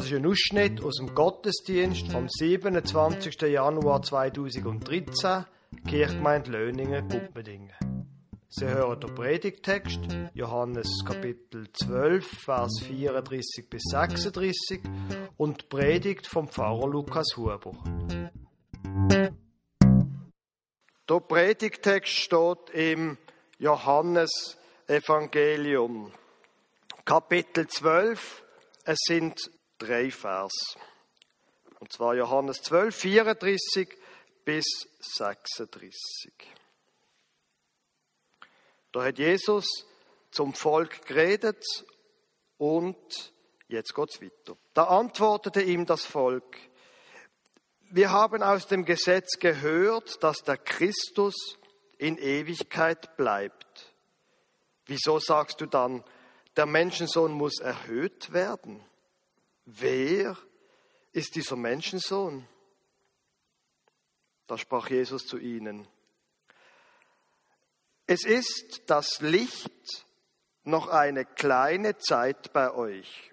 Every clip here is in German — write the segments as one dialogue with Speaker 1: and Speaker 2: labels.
Speaker 1: Das ist ein Ausschnitt aus dem Gottesdienst vom 27. Januar 2013, Kirchgemeinde Löningen, Guppendingen. Sie hören den Predigtext, Johannes Kapitel 12, Vers 34 bis 36 und die Predigt vom Pfarrer Lukas Huber. Der Predigtext steht im Johannes Evangelium, Kapitel 12. Es sind drei Vers. Und zwar Johannes 12, 34 bis 36. Da hat Jesus zum Volk geredet und jetzt geht's weiter. Da antwortete ihm das Volk, wir haben aus dem Gesetz gehört, dass der Christus in Ewigkeit bleibt. Wieso sagst du dann, der Menschensohn muss erhöht werden? Wer ist dieser Menschensohn? Da sprach Jesus zu ihnen. Es ist das Licht noch eine kleine Zeit bei euch.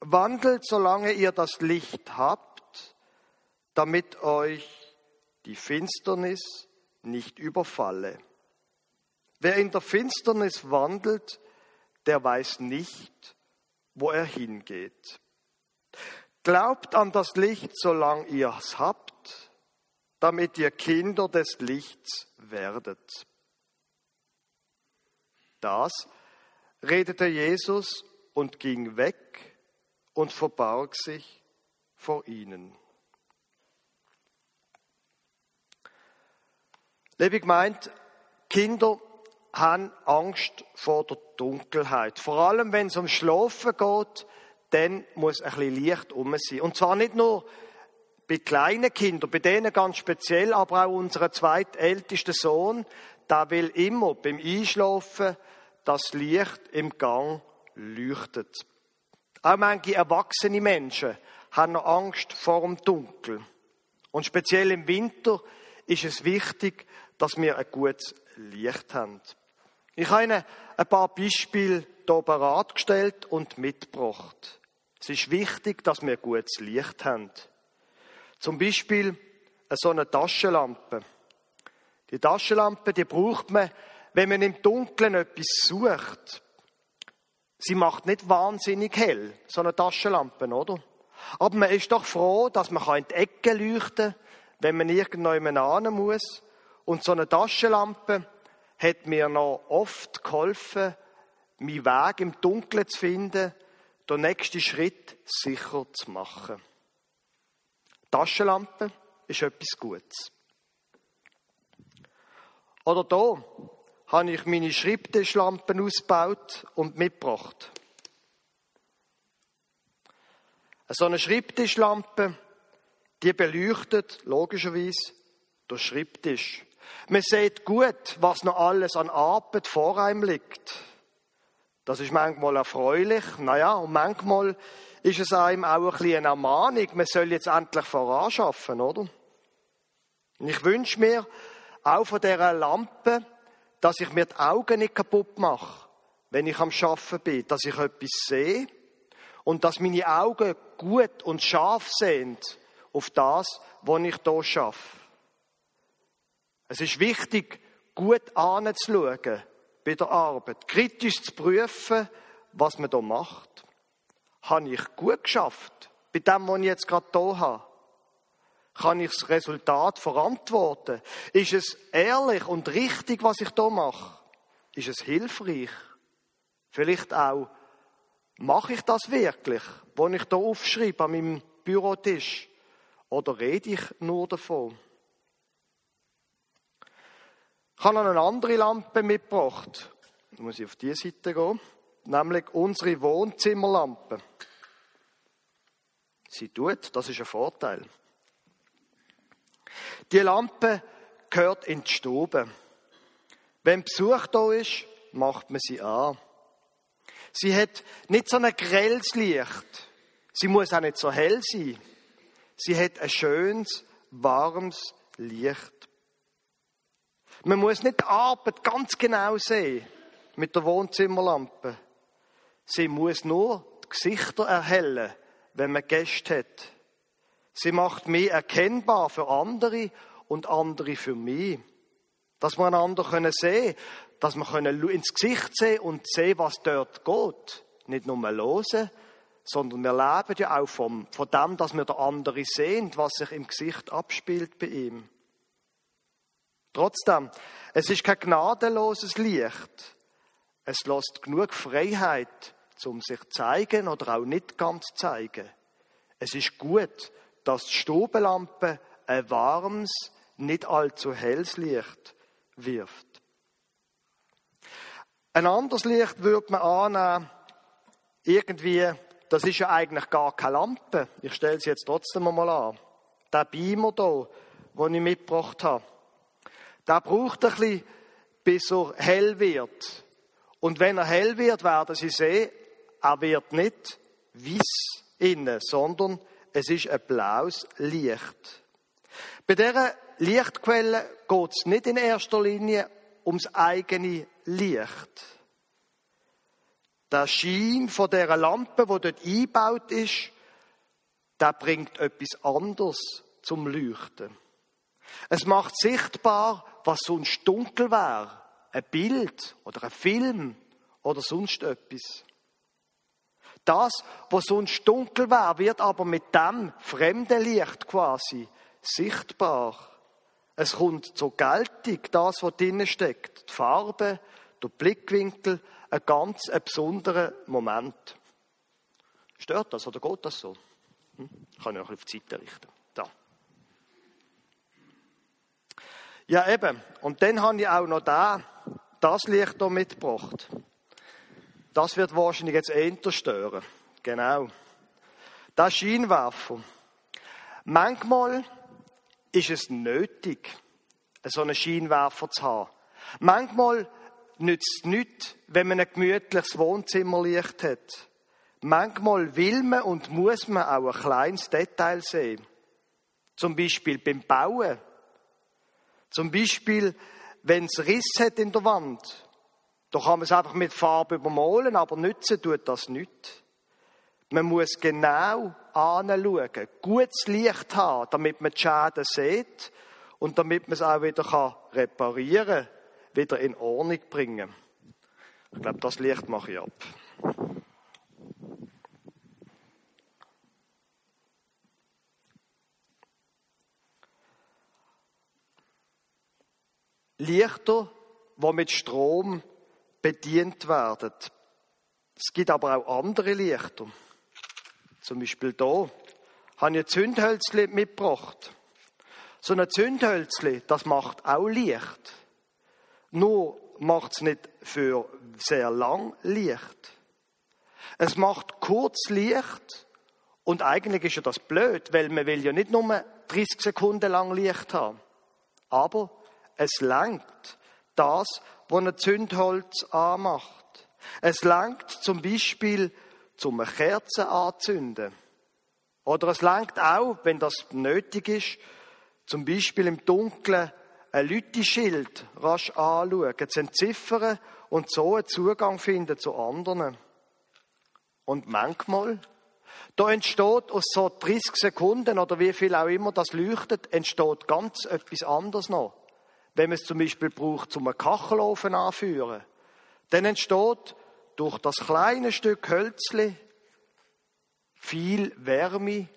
Speaker 1: Wandelt, solange ihr das Licht habt, damit euch die Finsternis nicht überfalle. Wer in der Finsternis wandelt, der weiß nicht, wo er hingeht. Glaubt an das Licht, solange ihr es habt, damit ihr Kinder des Lichts werdet. Das redete Jesus und ging weg und verbarg sich vor ihnen. Liebe meint, Kinder haben Angst vor der Dunkelheit. Vor allem, wenn es um Schlafen geht, dann muss ein bisschen Licht um sein. Und zwar nicht nur bei kleinen Kindern, bei denen ganz speziell, aber auch unser zweitältester Sohn, da will immer beim Einschlafen das Licht im Gang leuchtet. Auch manche erwachsene Menschen haben noch Angst vor dem Dunkel. Und speziell im Winter ist es wichtig, dass wir ein gutes Licht haben. Ich habe Ihnen ein paar Beispiele hier bereitgestellt und mitgebracht. Es ist wichtig, dass wir gutes Licht haben. Zum Beispiel so eine Taschenlampe. Die Taschenlampe, die braucht man, wenn man im Dunkeln etwas sucht. Sie macht nicht wahnsinnig hell, so eine Taschenlampe, oder? Aber man ist doch froh, dass man in die Ecke leuchten kann, wenn man irgendwo hin muss. Und so eine Taschenlampe, hat mir noch oft geholfen, meinen Weg im Dunkeln zu finden, den nächsten Schritt sicher zu machen. Taschenlampe ist etwas Gutes. Oder da habe ich meine Schreibtischlampen ausgebaut und mitgebracht. So eine Schreibtischlampe, die beleuchtet logischerweise den Schreibtisch. Man sieht gut, was noch alles an Arbeit vor einem liegt. Das ist manchmal erfreulich, naja, und manchmal ist es einem auch ein bisschen eine Ermahnung, man soll jetzt endlich voranschaffen, oder? Und ich wünsche mir auch von dieser Lampe, dass ich mir die Augen nicht kaputt mache, wenn ich am Schaffen bin, dass ich etwas sehe und dass meine Augen gut und scharf sind auf das, was ich hier schaffe. Es ist wichtig, gut anzuschauen bei der Arbeit, kritisch zu prüfen, was man da macht. Habe ich gut geschafft bei dem, was ich jetzt gerade hier habe? Kann ich das Resultat verantworten? Ist es ehrlich und richtig, was ich hier mache? Ist es hilfreich? Vielleicht auch, mache ich das wirklich, was ich hier aufschreibe an meinem Bürotisch? Oder rede ich nur davon? Ich habe noch eine andere Lampe mitgebracht. Da muss ich auf diese Seite gehen. Nämlich unsere Wohnzimmerlampe. Sie tut, das ist ein Vorteil. Die Lampe gehört in die Stube. Wenn Besuch da ist, macht man sie an. Sie hat nicht so ein grelles Licht. Sie muss auch nicht so hell sein. Sie hat ein schönes, warmes Licht. Man muss nicht die Arbeit ganz genau sehen mit der Wohnzimmerlampe. Sie muss nur die Gesichter erhellen, wenn man Gäste hat. Sie macht mich erkennbar für andere und andere für mich. Dass wir einander können sehen, dass wir können ins Gesicht sehen und sehen, was dort geht. Nicht nur hören, sondern wir leben ja auch vom, von dem, dass wir der andere sehen, was sich im Gesicht abspielt bei ihm. Trotzdem, es ist kein gnadenloses Licht. Es lässt genug Freiheit, um sich zu zeigen oder auch nicht ganz zu zeigen. Es ist gut, dass die Stubenlampe ein warmes, nicht allzu helles Licht wirft. Ein anderes Licht würde man annehmen, irgendwie, das ist ja eigentlich gar keine Lampe. Ich stelle sie jetzt trotzdem mal an. Der Beamer hier, den ich mitgebracht habe, der braucht ein bisschen, bis er hell wird. Und wenn er hell wird, werden Sie sehen, er wird nicht weiß innen, sondern es ist ein blaues Licht. Bei dieser Lichtquelle geht es nicht in erster Linie ums eigene Licht. Der Schein von der Lampe, wo dort eingebaut ist, der bringt etwas anderes zum Leuchten. Es macht sichtbar, was sonst dunkel wäre. Ein Bild oder ein Film oder sonst etwas. Das, was sonst dunkel wäre, wird aber mit dem fremden Licht quasi sichtbar. Es kommt zur Geltung, das, was drinnen steckt. Die Farbe, der Blickwinkel, ein ganz ein besonderer Moment. Stört das oder geht das so? Hm? Ich kann ja noch auf die Seite richten. Da. Ja, eben. Und dann habe ich auch noch da, das Licht hier mitgebracht. Das wird wahrscheinlich jetzt eher stören. Genau. Das Scheinwerfer. Manchmal ist es nötig, so einen Scheinwerfer zu haben. Manchmal nützt es nichts, wenn man ein gemütliches Wohnzimmerlicht hat. Manchmal will man und muss man auch ein kleines Detail sehen. Zum Beispiel beim Bauen. Zum Beispiel, wenn es Riss hat in der Wand. Da kann man es einfach mit Farbe übermalen, aber nützen tut das nicht. Man muss genau anschauen, gutes Licht haben, damit man die Schäden sieht und damit man es auch wieder reparieren kann, wieder in Ordnung bringen. Ich glaube, das Licht mache ich ab. Lichter, die mit Strom bedient werden. Es gibt aber auch andere Lichter. Zum Beispiel da habe ich ein Zündhölzli mitgebracht. So ein Zündhölzli, das macht auch Licht. Nur macht es nicht für sehr lang Licht. Es macht kurz Licht und eigentlich ist ja das blöd, weil man will ja nicht nur 30 Sekunden lang Licht haben. Aber es langt das, was ein Zündholz anmacht. Es langt zum Beispiel zum Kerzen anzünden. Oder es langt auch, wenn das nötig ist, zum Beispiel im Dunkeln ein Lüteschild rasch anschauen, zu entziffern und so einen Zugang finden zu anderen. Und manchmal, da entsteht aus so 30 Sekunden oder wie viel auch immer das leuchtet, entsteht ganz etwas anderes noch. Wenn man es zum Beispiel braucht, zum einen Kachelofen anführen, dann entsteht durch das kleine Stück Hölzli viel Wärme,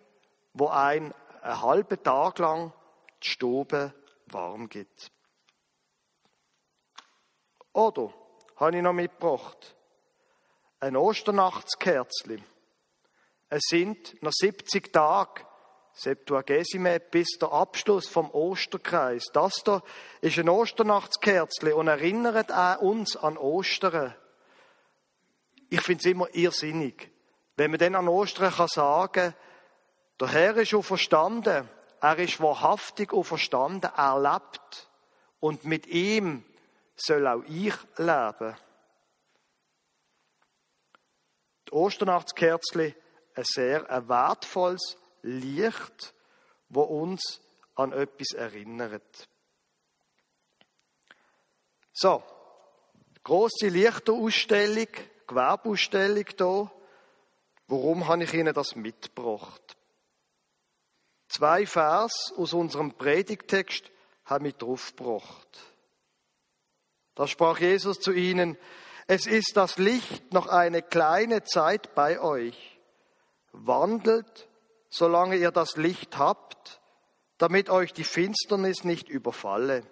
Speaker 1: wo ein einen halben Tag lang die Stube warm gibt. Oder habe ich noch mitgebracht ein Osternachtskerzli. Es sind noch 70 Tage Septuagesime bis der Abschluss vom Osterkreis. Das da ist ein Osternachtskerzli und erinnert auch uns an Ostern. Ich finde es immer irrsinnig, wenn man dann an Ostern kann sagen, der Herr ist auch verstanden, er ist wahrhaftig auch verstanden, er lebt und mit ihm soll auch ich leben. Die Osternachtskerzli ein sehr wertvolles Licht, wo uns an etwas erinnert. So, große Lichterausstellung Gewerbeausstellung hier. Warum habe ich Ihnen das mitgebracht? Zwei Vers aus unserem Predigtext haben mich draufgebracht. Da sprach Jesus zu ihnen, es ist das Licht noch eine kleine Zeit bei euch. Wandelt, solange ihr das Licht habt, damit euch die Finsternis nicht überfalle.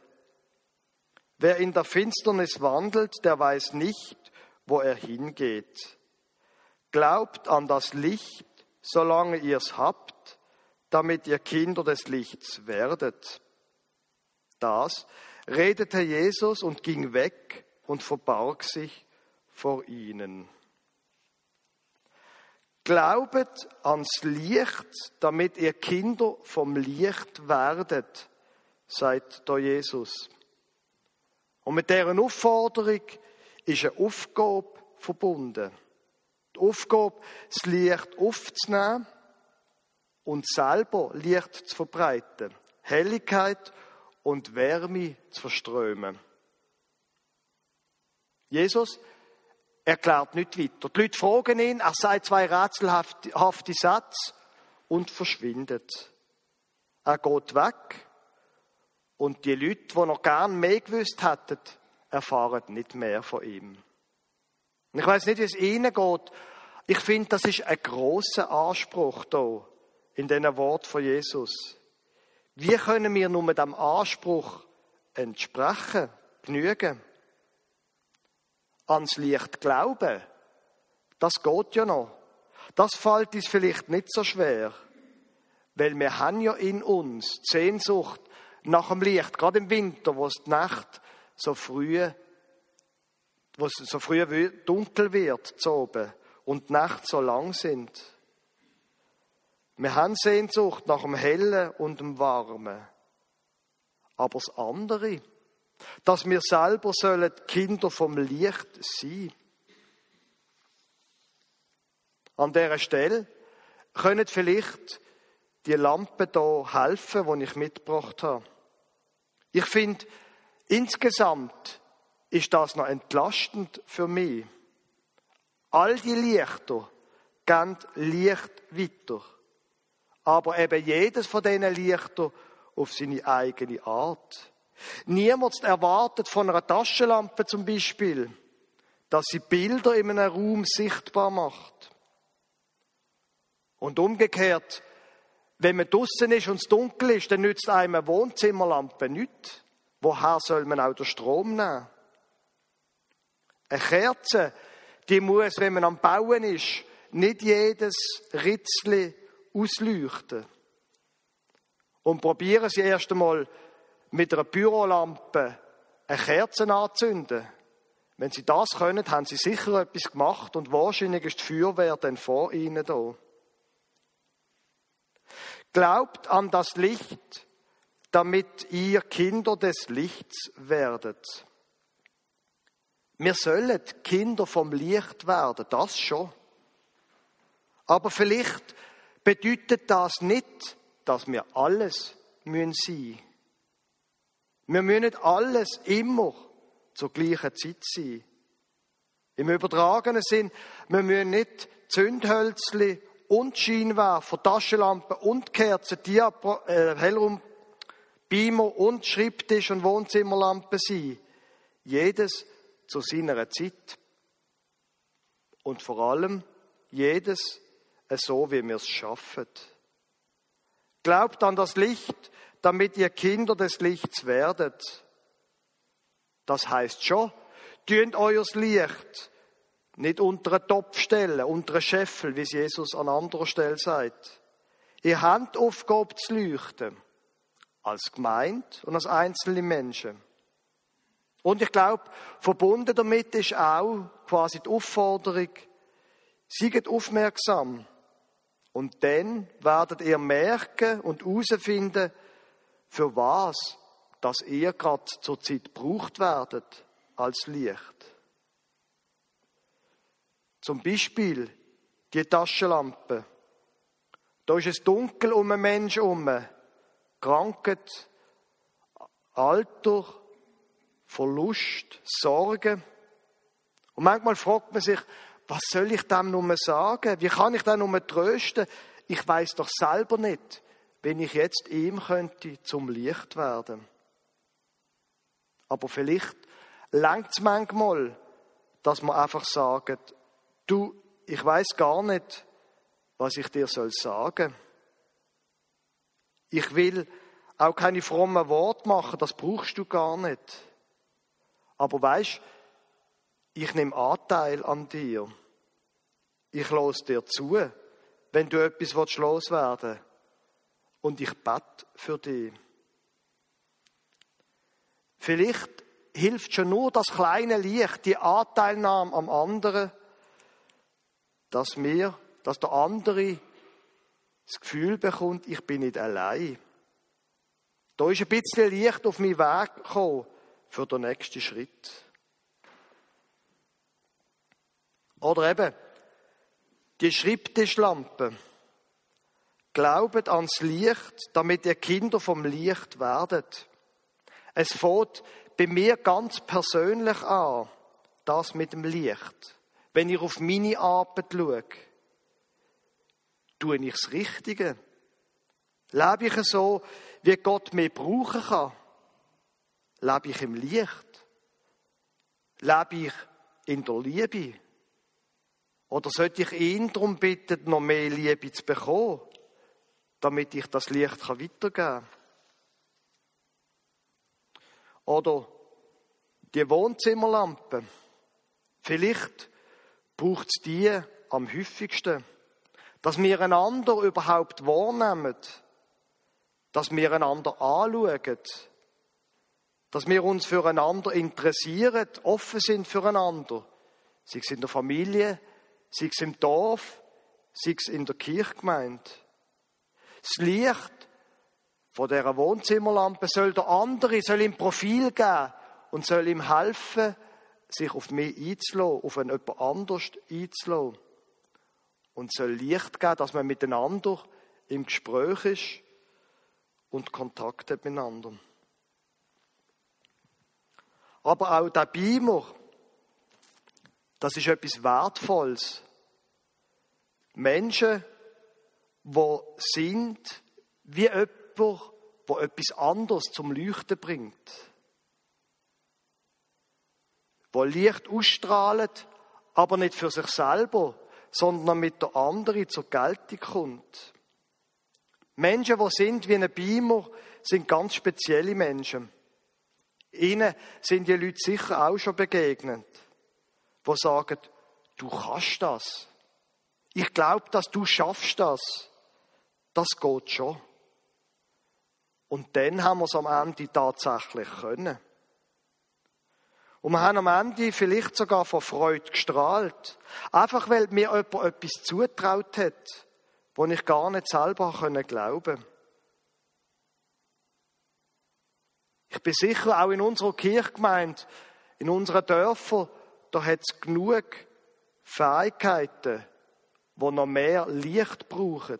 Speaker 1: Wer in der Finsternis wandelt, der weiß nicht, wo er hingeht. Glaubt an das Licht, solange ihr es habt, damit ihr Kinder des Lichts werdet. Das redete Jesus und ging weg und verbarg sich vor ihnen. Glaubet ans Licht, damit ihr Kinder vom Licht werdet, sagt da Jesus. Und mit deren Aufforderung ist eine Aufgabe verbunden. Die Aufgabe, das Licht aufzunehmen und selber Licht zu verbreiten, Helligkeit und Wärme zu verströmen. Jesus erklärt nicht weiter. Die Leute fragen ihn, er sagt zwei rätselhafte Sätze und verschwindet. Er geht weg und die Leute, die noch gern mehr gewusst hätten, erfahren nicht mehr von ihm. Ich weiß nicht, wie es ihnen geht. Ich finde, das ist ein großer Anspruch da in diesen Wort von Jesus. Wie können wir nur dem Anspruch entsprechen, genügen? Ans Licht glauben, das geht ja noch. Das fällt uns vielleicht nicht so schwer, weil wir haben ja in uns Sehnsucht nach dem Licht, gerade im Winter, wo es die Nacht so früh, wo es so früh dunkel wird, zu oben, und die Nacht so lang sind. Wir haben Sehnsucht nach dem Hellen und dem Warmen. Aber das andere, dass wir selber sollen Kinder vom Licht sein. An dieser Stelle können vielleicht die Lampen da helfen, die ich mitgebracht habe. Ich finde, insgesamt ist das noch entlastend für mich. All die Lichter gehen Licht weiter. Aber eben jedes von diesen Lichtern auf seine eigene Art. Niemand erwartet von einer Taschenlampe zum Beispiel, dass sie Bilder in einem Raum sichtbar macht. Und umgekehrt, wenn man draußen ist und es dunkel ist, dann nützt einem eine Wohnzimmerlampe nichts. Woher soll man auch den Strom nehmen? Eine Kerze, die muss, wenn man am Bauen ist, nicht jedes Ritzli ausleuchten. Und probieren Sie erst einmal mit einer Bürolampe eine Kerze anzünden. Wenn Sie das können, haben Sie sicher etwas gemacht und wahrscheinlich ist die Feuerwehr dann vor Ihnen da. Glaubt an das Licht, damit ihr Kinder des Lichts werdet. Wir sollen Kinder vom Licht werden, das schon. Aber vielleicht bedeutet das nicht, dass wir alles müssen sein. Wir müssen nicht alles immer zur gleichen Zeit sein. Im übertragenen Sinn, wir müssen nicht Zündhölzli und Scheinwerfer, Taschenlampen und Kerzen, Diapro, äh, Hellraum, Beamer und Schreibtisch und Wohnzimmerlampen sein. Jedes zu seiner Zeit. Und vor allem jedes so, wie wir es schaffen. Glaubt an das Licht, damit ihr Kinder des Lichts werdet. Das heißt schon, tönt euer Licht nicht unter einen Topf stellen, unter einen Scheffel, wie es Jesus an anderer Stelle sagt. Ihr habt Aufgabe zu leuchten. Als Gemeinde und als einzelne Menschen. Und ich glaube, verbunden damit ist auch quasi die Aufforderung, seid aufmerksam. Und dann werdet ihr merken und herausfinden, für was, dass ihr gerade zur Zeit gebraucht werdet als Licht. Zum Beispiel die Taschenlampe. Da ist es dunkel um einen Menschen herum. Krankheit, Alter, Verlust, Sorgen. Und manchmal fragt man sich, was soll ich dem nur sagen? Wie kann ich dem nur trösten? Ich weiß doch selber nicht, wenn ich jetzt ihm könnte zum Licht werden. Aber vielleicht langt es manchmal, dass man einfach sagt, du, ich weiß gar nicht, was ich dir soll sagen. Ich will auch keine frommen Worte machen, das brauchst du gar nicht. Aber weißt, ich nehme Anteil an dir. Ich los dir zu, wenn du etwas loswerden willst. Und ich bete für dich. Vielleicht hilft schon nur das kleine Licht, die Anteilnahme am anderen, dass mir, dass der andere das Gefühl bekommt, ich bin nicht allein. Da ist ein bisschen Licht auf meinen Weg gekommen für den nächsten Schritt. Oder eben die Schreibtischlampe. Glaubet ans Licht, damit ihr Kinder vom Licht werdet. Es fängt bei mir ganz persönlich an, das mit dem Licht. Wenn ich auf meine Arbeit schaue, tue ich das Richtige. Lebe ich so, wie Gott mich brauchen kann? Lebe ich im Licht? Lebe ich in der Liebe? Oder sollte ich ihn darum bitten, noch mehr Liebe zu bekommen, damit ich das Licht weitergeben kann? Oder die Wohnzimmerlampe. Vielleicht braucht es die am häufigsten, dass wir einander überhaupt wahrnehmen, dass wir einander anschauen, dass wir uns füreinander interessieren, offen sind füreinander, sei es in der Familie, sei es im Dorf, sei es in der Kirchgemeinde. Das Licht von dieser Wohnzimmerlampe soll der andere, soll ihm Profil geben und soll ihm helfen, sich auf mich einzulassen, auf einen jemand anders einzulassen. Und soll Licht geben, dass man miteinander im Gespräch ist und Kontakt hat miteinander. Aber auch der Beamer, das ist etwas Wertvolles. Menschen, die sind wie jemand, der etwas anderes zum Leuchten bringt. Wo Licht ausstrahlt, aber nicht für sich selber, sondern mit der anderen zur Geltung kommt. Menschen, die sind wie ein Beamer, sind ganz spezielle Menschen. Ihnen sind die Leute sicher auch schon begegnet, die sagen, du kannst das. Ich glaube, dass du schaffst das. Das geht schon. Und dann haben wir es am Ende tatsächlich können. Und wir haben am Ende vielleicht sogar vor Freude gestrahlt. Einfach weil mir jemand etwas zutraut hat, wo ich gar nicht selber glauben konnte. Ich bin sicher, auch in unserer Kirchgemeinde, in unseren Dörfern, da hat es genug Fähigkeiten, die noch mehr Licht brauchen,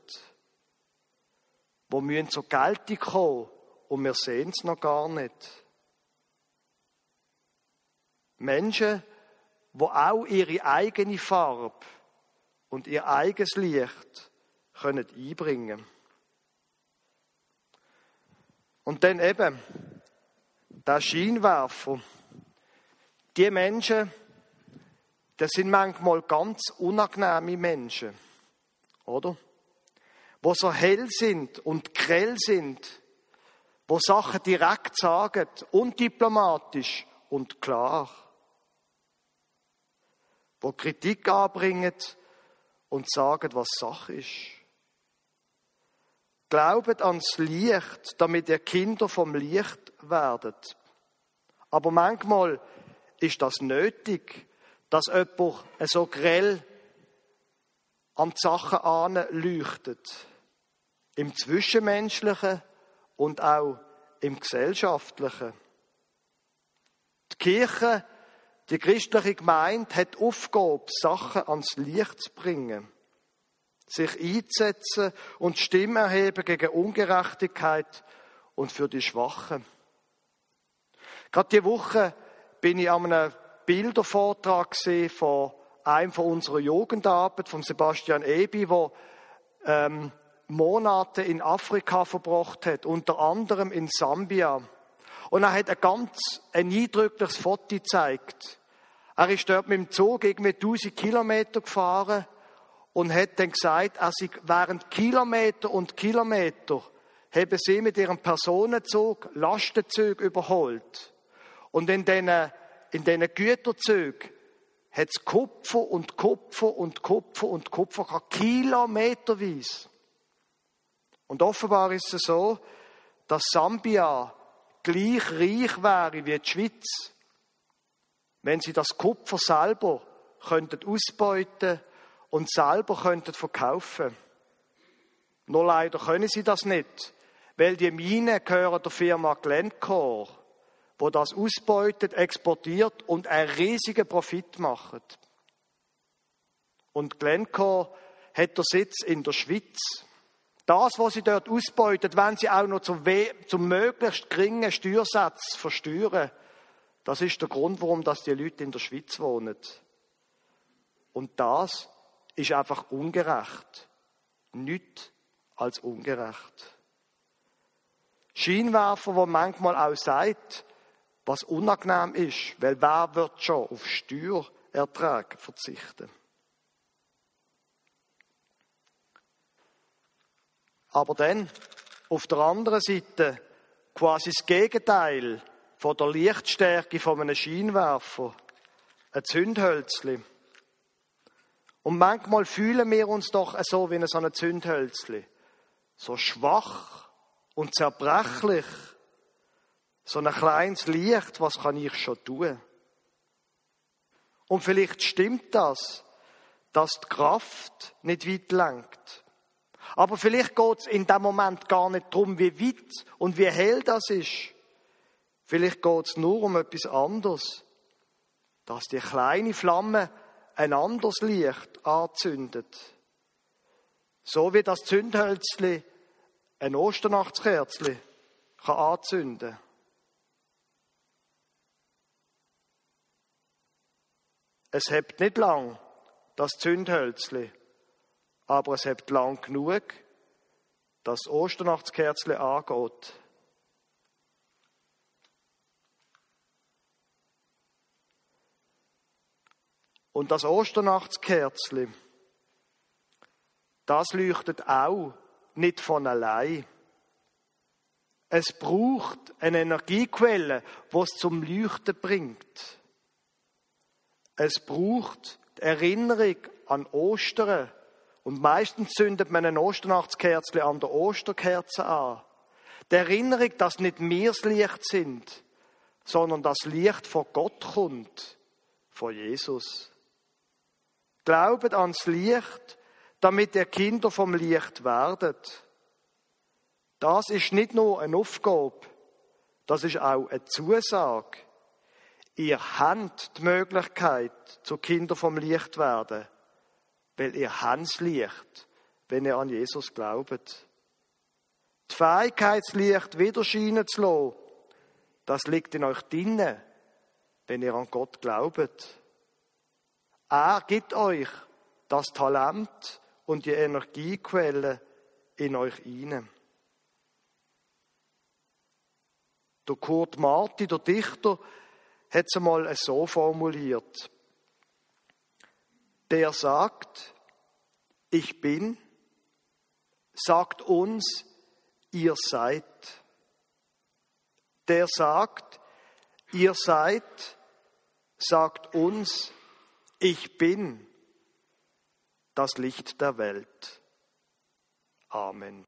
Speaker 1: die müssen zur Geltung kommen und wir sehen es noch gar nicht. Menschen, die auch ihre eigene Farbe und ihr eigenes Licht können einbringen Und dann eben, der Scheinwerfer. Die Menschen, das sind manchmal ganz unangenehme Menschen, oder? Wo so hell sind und grell sind, wo Sachen direkt sagen, undiplomatisch und klar, wo Kritik anbringen und sagen, was Sache ist. Glaubet ans Licht, damit ihr Kinder vom Licht werdet. Aber manchmal ist das nötig, dass jemand so grell an die Sachen anleuchtet. Im Zwischenmenschlichen und auch im Gesellschaftlichen. Die Kirche, die christliche Gemeinde hat Aufgabe, Sachen ans Licht zu bringen sich einzusetzen und Stimme erheben gegen Ungerechtigkeit und für die Schwachen. Gerade die Woche bin ich an einem Bildervortrag von einem unserer Jugendarbeit, von Sebastian Ebi, wo ähm, Monate in Afrika verbracht hat, unter anderem in Sambia. Und er hat ein ganz ein eindrückliches Foto gezeigt. Er ist dort mit dem Zug irgendwie 1000 Kilometer gefahren und hat dann gesagt, er sei während Kilometer und Kilometer haben sie mit ihrem Personenzug Lastenzüge überholt. Und in diesen, in diesen Güterzügen hat es Kupfer und Kupfer und Kupfer und Kupfer gehabt, kilometerweise. Und offenbar ist es so, dass Sambia gleich reich wäre wie die Schweiz, wenn sie das Kupfer selber könnten ausbeuten und selber könnten verkaufen. Nur leider können sie das nicht, weil die Minen gehören der Firma Glencore, wo das ausbeutet, exportiert und einen riesigen Profit macht. Und Glencore hat der Sitz in der Schweiz. Das, was sie dort ausbeutet, wenn sie auch noch zum, zum möglichst geringen Steuersatz versteuern. Das ist der Grund, warum das die Leute in der Schweiz wohnen. Und das ist einfach ungerecht. Nicht als ungerecht. Scheinwerfer, wo manchmal auch sagt, was unangenehm ist, weil wer wird schon auf Steuerertrag verzichten? Aber dann, auf der anderen Seite, quasi das Gegenteil von der Lichtstärke von einem Scheinwerfer, ein Zündhölzli. Und manchmal fühlen wir uns doch so wie so ein Zündhölzli. So schwach und zerbrechlich. So ein kleines Licht, was kann ich schon tun? Und vielleicht stimmt das, dass die Kraft nicht weit lenkt. Aber vielleicht geht es in dem Moment gar nicht darum, wie weit und wie hell das ist. Vielleicht geht es nur um etwas anderes. Dass die kleine Flamme ein anderes Licht anzündet. So wie das Zündhölzli ein Osternachtskerzli kann anzünden. Es hebt nicht lang, das Zündhölzli aber es hat lang genug, dass das Osternachtskerzle angeht. Und das Osternachtskerzle, das leuchtet auch nicht von allein. Es braucht eine Energiequelle, die es zum Leuchten bringt. Es braucht die Erinnerung an Ostern, und meistens zündet man ein Osternachtskerzchen an der Osterkerze an. Die Erinnerung, dass nicht wir das Licht sind, sondern das Licht von Gott kommt, von Jesus. Glaubet ans Licht, damit ihr Kinder vom Licht werdet. Das ist nicht nur eine Aufgabe, das ist auch eine Zusage. Ihr habt die Möglichkeit, zu Kinder vom Licht werden weil ihr Hans Licht, wenn ihr an Jesus glaubt. Die Fähigkeit, das Licht wieder scheinen zu lassen, das liegt in euch drinnen, wenn ihr an Gott glaubt. Er gibt euch das Talent und die Energiequelle in euch hinein. Der Kurt Marti, der Dichter, hat es einmal so formuliert der sagt, ich bin, sagt uns, ihr seid. Der sagt, ihr seid, sagt uns, ich bin das Licht der Welt. Amen.